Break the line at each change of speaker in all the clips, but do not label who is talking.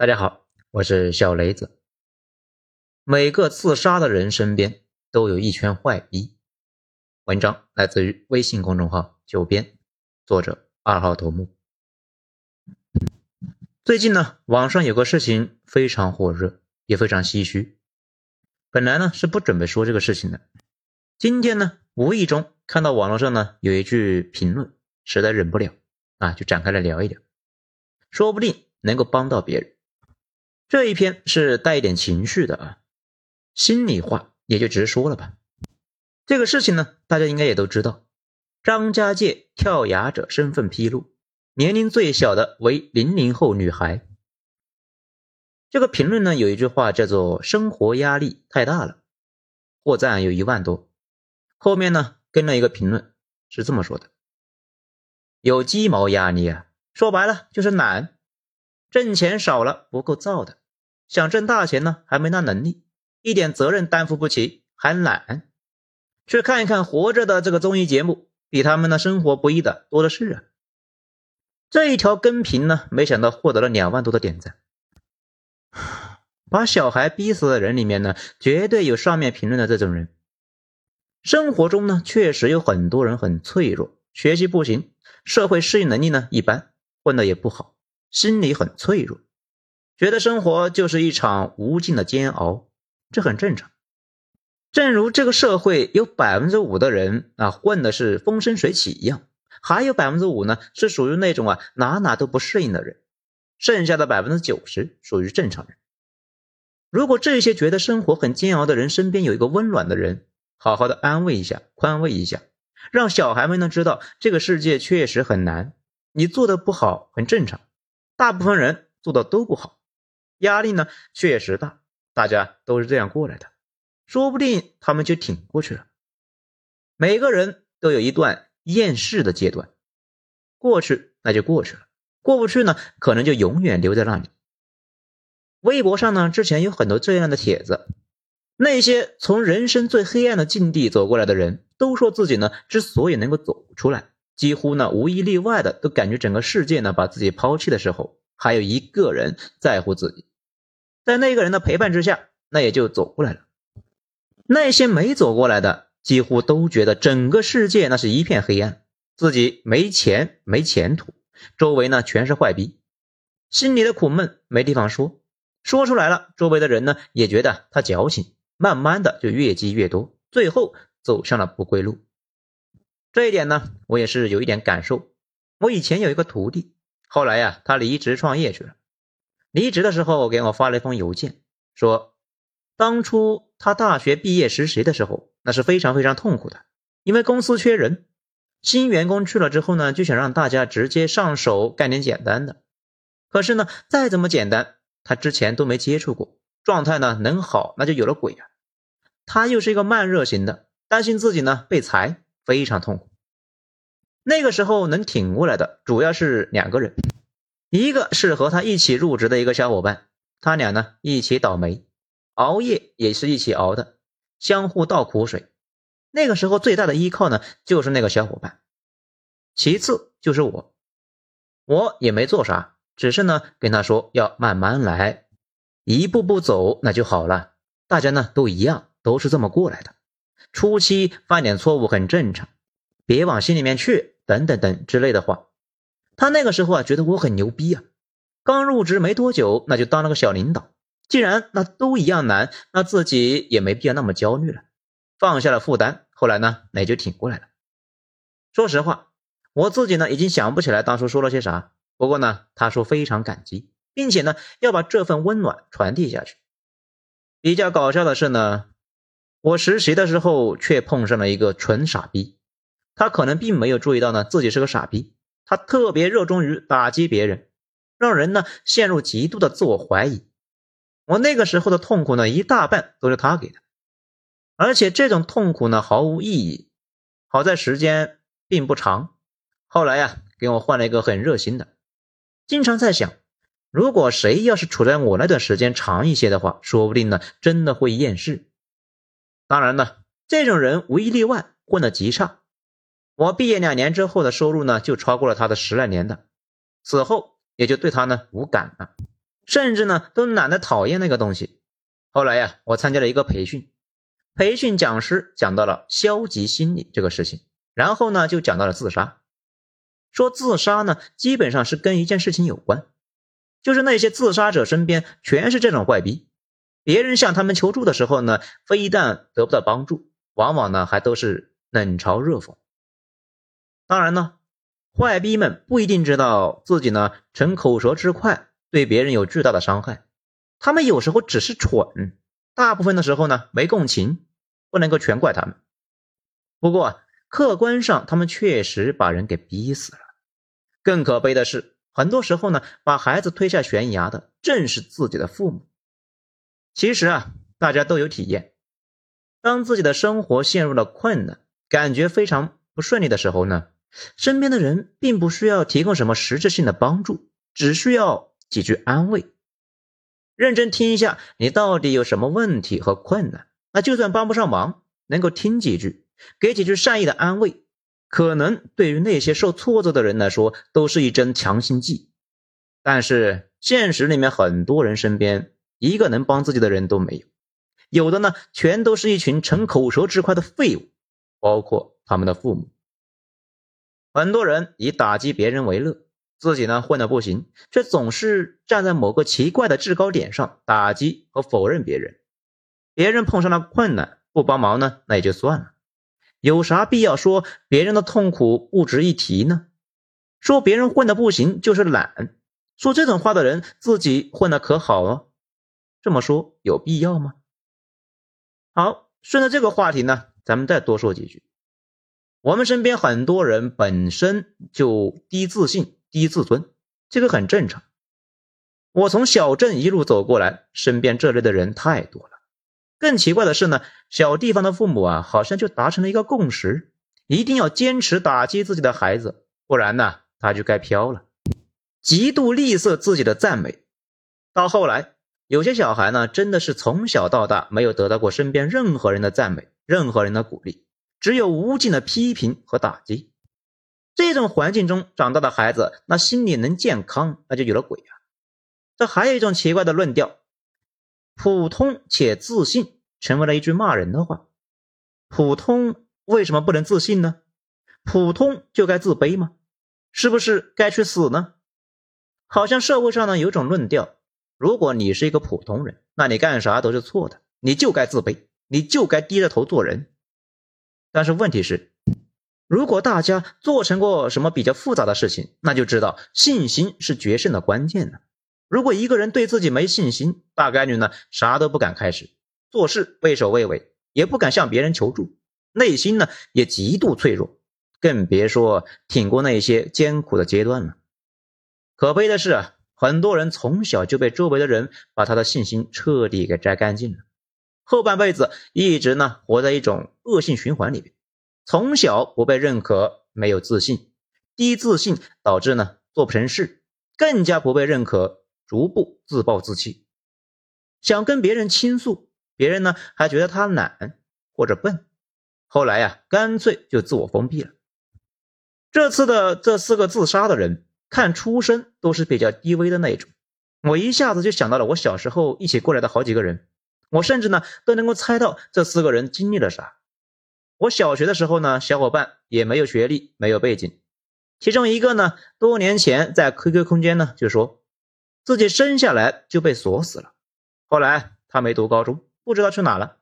大家好，我是小雷子。每个自杀的人身边都有一圈坏逼。文章来自于微信公众号“九编”，作者二号头目。最近呢，网上有个事情非常火热，也非常唏嘘。本来呢是不准备说这个事情的，今天呢无意中看到网络上呢有一句评论，实在忍不了啊，就展开来聊一聊，说不定能够帮到别人。这一篇是带一点情绪的啊，心里话也就直说了吧。这个事情呢，大家应该也都知道，张家界跳崖者身份披露，年龄最小的为零零后女孩。这个评论呢，有一句话叫做“生活压力太大了”，获赞有一万多。后面呢跟了一个评论，是这么说的：“有鸡毛压力啊，说白了就是懒，挣钱少了不够造的。”想挣大钱呢，还没那能力，一点责任担负不起，还懒。去看一看活着的这个综艺节目，比他们的生活不易的多的是啊。这一条跟评呢，没想到获得了两万多的点赞。把小孩逼死的人里面呢，绝对有上面评论的这种人。生活中呢，确实有很多人很脆弱，学习不行，社会适应能力呢一般，混的也不好，心理很脆弱。觉得生活就是一场无尽的煎熬，这很正常。正如这个社会有百分之五的人啊混的是风生水起一样，还有百分之五呢是属于那种啊哪哪都不适应的人，剩下的百分之九十属于正常人。如果这些觉得生活很煎熬的人身边有一个温暖的人，好好的安慰一下、宽慰一下，让小孩们呢知道这个世界确实很难，你做的不好很正常，大部分人做的都不好。压力呢确实大，大家都是这样过来的，说不定他们就挺过去了。每个人都有一段厌世的阶段，过去那就过去了，过不去呢，可能就永远留在那里。微博上呢，之前有很多这样的帖子，那些从人生最黑暗的境地走过来的人，都说自己呢，之所以能够走出来，几乎呢无一例外的都感觉整个世界呢把自己抛弃的时候，还有一个人在乎自己。在那个人的陪伴之下，那也就走过来了。那些没走过来的，几乎都觉得整个世界那是一片黑暗，自己没钱没前途，周围呢全是坏逼，心里的苦闷没地方说，说出来了，周围的人呢也觉得他矫情，慢慢的就越积越多，最后走向了不归路。这一点呢，我也是有一点感受。我以前有一个徒弟，后来呀，他离职创业去了。离职的时候给我发了一封邮件，说当初他大学毕业实习的时候，那是非常非常痛苦的，因为公司缺人，新员工去了之后呢，就想让大家直接上手干点简单的。可是呢，再怎么简单，他之前都没接触过，状态呢能好那就有了鬼啊。他又是一个慢热型的，担心自己呢被裁，非常痛苦。那个时候能挺过来的，主要是两个人。一个是和他一起入职的一个小伙伴，他俩呢一起倒霉，熬夜也是一起熬的，相互倒苦水。那个时候最大的依靠呢就是那个小伙伴，其次就是我，我也没做啥，只是呢跟他说要慢慢来，一步步走那就好了。大家呢都一样，都是这么过来的，初期犯点错误很正常，别往心里面去，等等等之类的话。他那个时候啊，觉得我很牛逼啊，刚入职没多久，那就当了个小领导。既然那都一样难，那自己也没必要那么焦虑了，放下了负担。后来呢，也就挺过来了。说实话，我自己呢已经想不起来当初说了些啥。不过呢，他说非常感激，并且呢要把这份温暖传递下去。比较搞笑的是呢，我实习的时候却碰上了一个纯傻逼，他可能并没有注意到呢自己是个傻逼。他特别热衷于打击别人，让人呢陷入极度的自我怀疑。我那个时候的痛苦呢，一大半都是他给的，而且这种痛苦呢毫无意义。好在时间并不长，后来呀给我换了一个很热心的。经常在想，如果谁要是处在我那段时间长一些的话，说不定呢真的会厌世。当然呢，这种人无一例外混得极差。我毕业两年之后的收入呢，就超过了他的十来年的，此后也就对他呢无感了，甚至呢都懒得讨厌那个东西。后来呀，我参加了一个培训，培训讲师讲到了消极心理这个事情，然后呢就讲到了自杀，说自杀呢基本上是跟一件事情有关，就是那些自杀者身边全是这种怪逼，别人向他们求助的时候呢，非但得不到帮助，往往呢还都是冷嘲热讽。当然呢，坏逼们不一定知道自己呢逞口舌之快，对别人有巨大的伤害。他们有时候只是蠢，大部分的时候呢没共情，不能够全怪他们。不过客观上，他们确实把人给逼死了。更可悲的是，很多时候呢，把孩子推下悬崖的正是自己的父母。其实啊，大家都有体验，当自己的生活陷入了困难，感觉非常不顺利的时候呢，身边的人并不需要提供什么实质性的帮助，只需要几句安慰。认真听一下，你到底有什么问题和困难？那就算帮不上忙，能够听几句，给几句善意的安慰，可能对于那些受挫折的人来说，都是一针强心剂。但是现实里面，很多人身边一个能帮自己的人都没有，有的呢，全都是一群逞口舌之快的废物，包括他们的父母。很多人以打击别人为乐。自己呢混的不行，却总是站在某个奇怪的制高点上打击和否认别人。别人碰上了困难不帮忙呢，那也就算了，有啥必要说别人的痛苦不值一提呢？说别人混的不行就是懒，说这种话的人自己混的可好哦？这么说有必要吗？好，顺着这个话题呢，咱们再多说几句。我们身边很多人本身就低自信。低自尊，这个很正常。我从小镇一路走过来，身边这类的人太多了。更奇怪的是呢，小地方的父母啊，好像就达成了一个共识，一定要坚持打击自己的孩子，不然呢，他就该飘了。极度吝啬自己的赞美，到后来，有些小孩呢，真的是从小到大没有得到过身边任何人的赞美，任何人的鼓励，只有无尽的批评和打击。这种环境中长大的孩子，那心理能健康，那就有了鬼啊！这还有一种奇怪的论调：普通且自信，成为了一句骂人的话。普通为什么不能自信呢？普通就该自卑吗？是不是该去死呢？好像社会上呢有种论调：如果你是一个普通人，那你干啥都是错的，你就该自卑，你就该低着头做人。但是问题是。如果大家做成过什么比较复杂的事情，那就知道信心是决胜的关键了。如果一个人对自己没信心，大概率呢啥都不敢开始，做事畏首畏尾，也不敢向别人求助，内心呢也极度脆弱，更别说挺过那些艰苦的阶段了。可悲的是啊，很多人从小就被周围的人把他的信心彻底给摘干净了，后半辈子一直呢活在一种恶性循环里边。从小不被认可，没有自信，低自信导致呢做不成事，更加不被认可，逐步自暴自弃。想跟别人倾诉，别人呢还觉得他懒或者笨，后来呀干脆就自我封闭了。这次的这四个自杀的人，看出身都是比较低微的那种，我一下子就想到了我小时候一起过来的好几个人，我甚至呢都能够猜到这四个人经历了啥。我小学的时候呢，小伙伴也没有学历，没有背景。其中一个呢，多年前在 QQ 空间呢，就说自己生下来就被锁死了。后来他没读高中，不知道去哪了。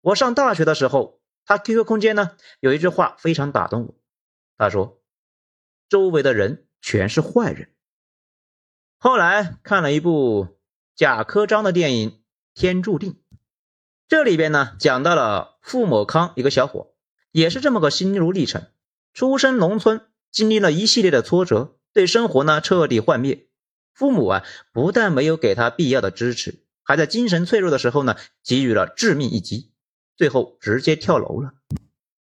我上大学的时候，他 QQ 空间呢有一句话非常打动我，他说：“周围的人全是坏人。”后来看了一部贾科章的电影《天注定》。这里边呢，讲到了傅某康一个小伙，也是这么个心路历程。出身农村，经历了一系列的挫折，对生活呢彻底幻灭。父母啊，不但没有给他必要的支持，还在精神脆弱的时候呢，给予了致命一击，最后直接跳楼了。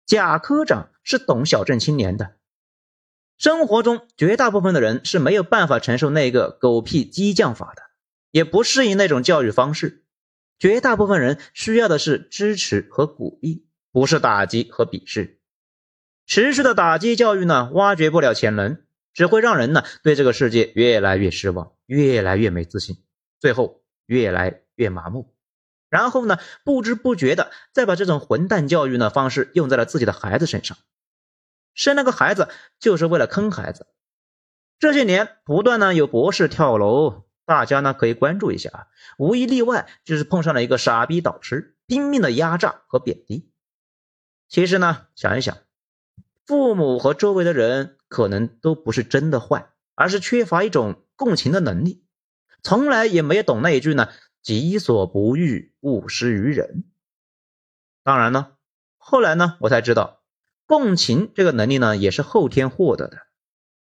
贾科长是懂小镇青年的，生活中绝大部分的人是没有办法承受那个狗屁激将法的，也不适应那种教育方式。绝大部分人需要的是支持和鼓励，不是打击和鄙视。持续的打击教育呢，挖掘不了潜能，只会让人呢对这个世界越来越失望，越来越没自信。最后越来越麻木，然后呢，不知不觉的再把这种混蛋教育呢方式用在了自己的孩子身上，生了个孩子就是为了坑孩子。这些年不断呢有博士跳楼，大家呢可以关注一下啊，无一例外就是碰上了一个傻逼导师，拼命的压榨和贬低。其实呢，想一想，父母和周围的人可能都不是真的坏，而是缺乏一种共情的能力，从来也没有懂那一句呢“己所不欲，勿施于人”。当然呢，后来呢，我才知道，共情这个能力呢也是后天获得的。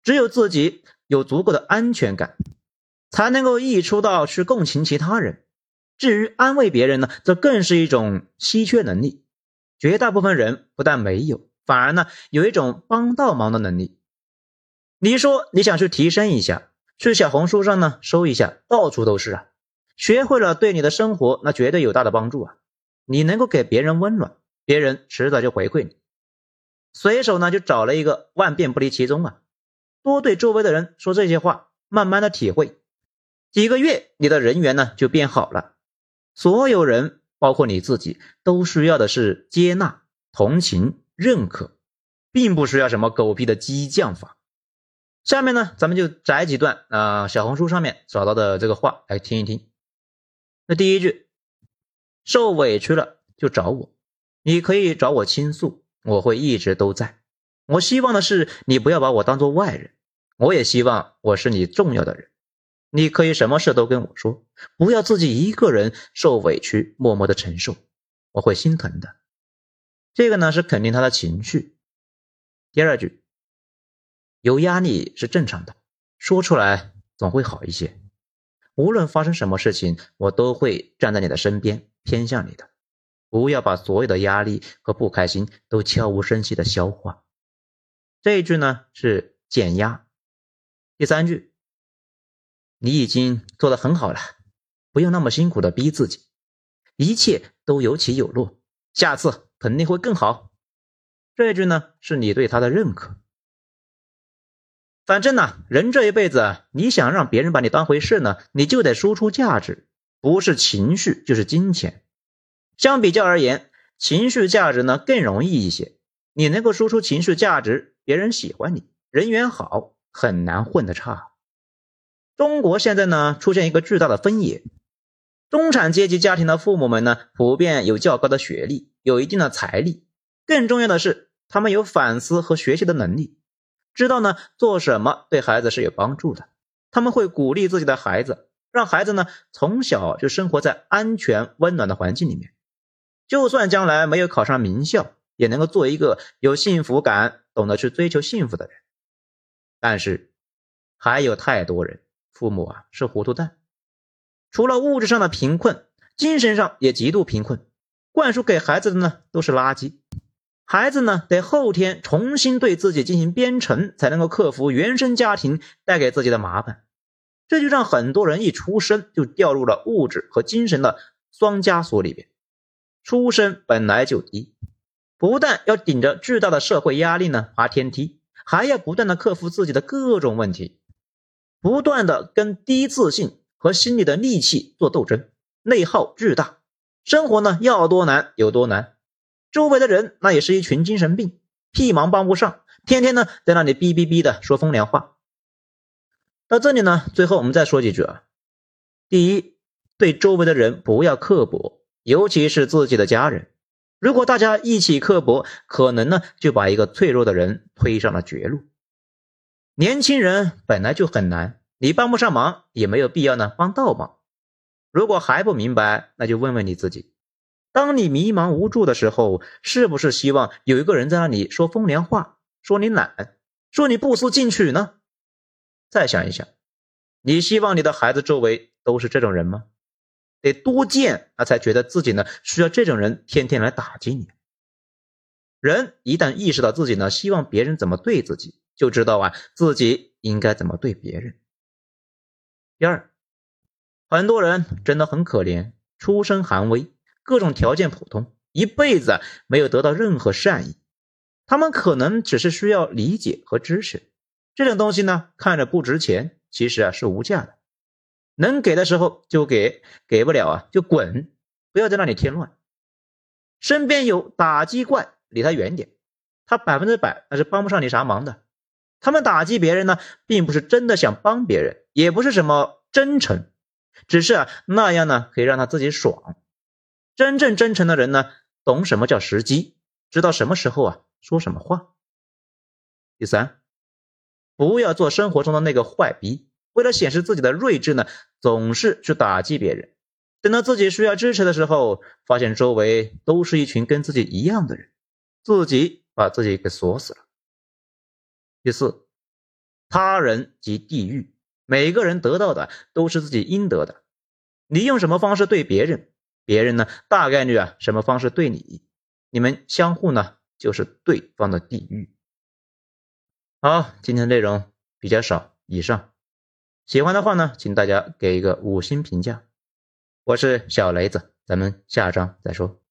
只有自己有足够的安全感，才能够溢出到去共情其他人。至于安慰别人呢，这更是一种稀缺能力。绝大部分人不但没有，反而呢有一种帮倒忙的能力。你说你想去提升一下，去小红书上呢搜一下，到处都是啊。学会了，对你的生活那绝对有大的帮助啊。你能够给别人温暖，别人迟早就回馈你。随手呢就找了一个，万变不离其宗啊。多对周围的人说这些话，慢慢的体会，几个月你的人缘呢就变好了。所有人，包括你自己，都需要的是接纳、同情、认可，并不需要什么狗屁的激将法。下面呢，咱们就摘几段啊小红书上面找到的这个话来听一听。那第一句，受委屈了就找我，你可以找我倾诉，我会一直都在。我希望的是你不要把我当做外人，我也希望我是你重要的人。你可以什么事都跟我说，不要自己一个人受委屈，默默的承受，我会心疼的。这个呢是肯定他的情绪。第二句，有压力是正常的，说出来总会好一些。无论发生什么事情，我都会站在你的身边，偏向你的。不要把所有的压力和不开心都悄无声息的消化。这一句呢是减压。第三句，你已经做得很好了，不用那么辛苦的逼自己，一切都有起有落，下次肯定会更好。这一句呢是你对他的认可。反正呢，人这一辈子，你想让别人把你当回事呢，你就得输出价值，不是情绪就是金钱。相比较而言，情绪价值呢更容易一些。你能够输出情绪价值。别人喜欢你，人缘好，很难混得差。中国现在呢，出现一个巨大的分野：中产阶级家庭的父母们呢，普遍有较高的学历，有一定的财力，更重要的是，他们有反思和学习的能力，知道呢做什么对孩子是有帮助的。他们会鼓励自己的孩子，让孩子呢从小就生活在安全温暖的环境里面，就算将来没有考上名校。也能够做一个有幸福感、懂得去追求幸福的人，但是还有太多人，父母啊是糊涂蛋，除了物质上的贫困，精神上也极度贫困，灌输给孩子的呢都是垃圾，孩子呢得后天重新对自己进行编程，才能够克服原生家庭带给自己的麻烦，这就让很多人一出生就掉入了物质和精神的双枷锁里边，出身本来就低。不但要顶着巨大的社会压力呢爬天梯，还要不断的克服自己的各种问题，不断的跟低自信和心里的戾气做斗争，内耗巨大。生活呢要多难有多难，周围的人那也是一群精神病，屁忙帮不上，天天呢在那里哔哔哔的说风凉话。到这里呢，最后我们再说几句啊。第一，对周围的人不要刻薄，尤其是自己的家人。如果大家一起刻薄，可能呢就把一个脆弱的人推上了绝路。年轻人本来就很难，你帮不上忙，也没有必要呢帮倒忙。如果还不明白，那就问问你自己：当你迷茫无助的时候，是不是希望有一个人在那里说风凉话，说你懒，说你不思进取呢？再想一想，你希望你的孩子周围都是这种人吗？得多见，他才觉得自己呢需要这种人天天来打击你。人一旦意识到自己呢希望别人怎么对自己，就知道啊自己应该怎么对别人。第二，很多人真的很可怜，出身寒微，各种条件普通，一辈子没有得到任何善意。他们可能只是需要理解和支持，这种东西呢看着不值钱，其实啊是无价的。能给的时候就给，给不了啊就滚，不要在那里添乱。身边有打击怪，离他远点，他百分之百那是帮不上你啥忙的。他们打击别人呢，并不是真的想帮别人，也不是什么真诚，只是啊那样呢可以让他自己爽。真正真诚的人呢，懂什么叫时机，知道什么时候啊说什么话。第三，不要做生活中的那个坏逼，为了显示自己的睿智呢，总是去打击别人。等到自己需要支持的时候，发现周围都是一群跟自己一样的人，自己把自己给锁死了。第四，他人即地狱，每个人得到的都是自己应得的。你用什么方式对别人？别人呢，大概率啊，什么方式对你，你们相互呢，就是对方的地狱。好，今天内容比较少，以上喜欢的话呢，请大家给一个五星评价。我是小雷子，咱们下章再说。